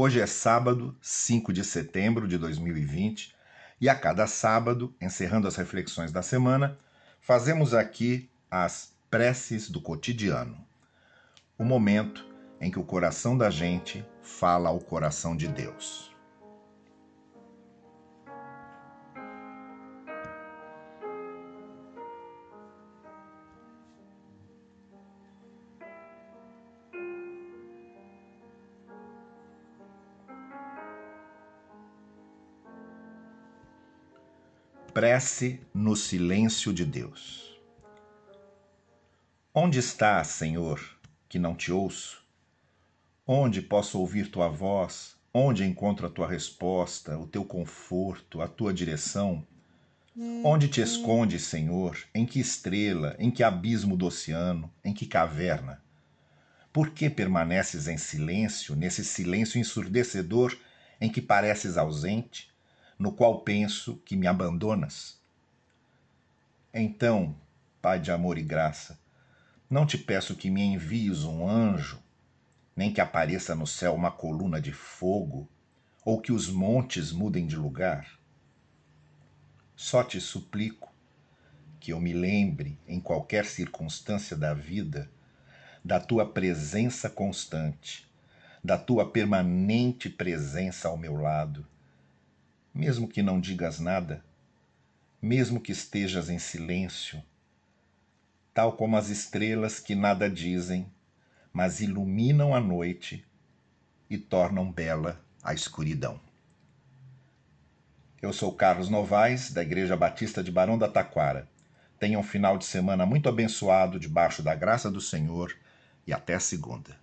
Hoje é sábado, 5 de setembro de 2020, e a cada sábado, encerrando as reflexões da semana, fazemos aqui as preces do cotidiano. O momento em que o coração da gente fala ao coração de Deus. Prece no silêncio de Deus. Onde está, Senhor, que não te ouço? Onde posso ouvir tua voz? Onde encontro a tua resposta, o teu conforto, a tua direção? Onde te escondes, Senhor? Em que estrela? Em que abismo do oceano? Em que caverna? Por que permaneces em silêncio, nesse silêncio ensurdecedor em que pareces ausente? No qual penso que me abandonas? Então, Pai de amor e graça, não te peço que me envies um anjo, nem que apareça no céu uma coluna de fogo, ou que os montes mudem de lugar. Só te suplico que eu me lembre, em qualquer circunstância da vida, da tua presença constante, da tua permanente presença ao meu lado mesmo que não digas nada, mesmo que estejas em silêncio, tal como as estrelas que nada dizem, mas iluminam a noite e tornam bela a escuridão. Eu sou Carlos Novaes, da Igreja Batista de Barão da Taquara. Tenha um final de semana muito abençoado debaixo da graça do Senhor e até segunda.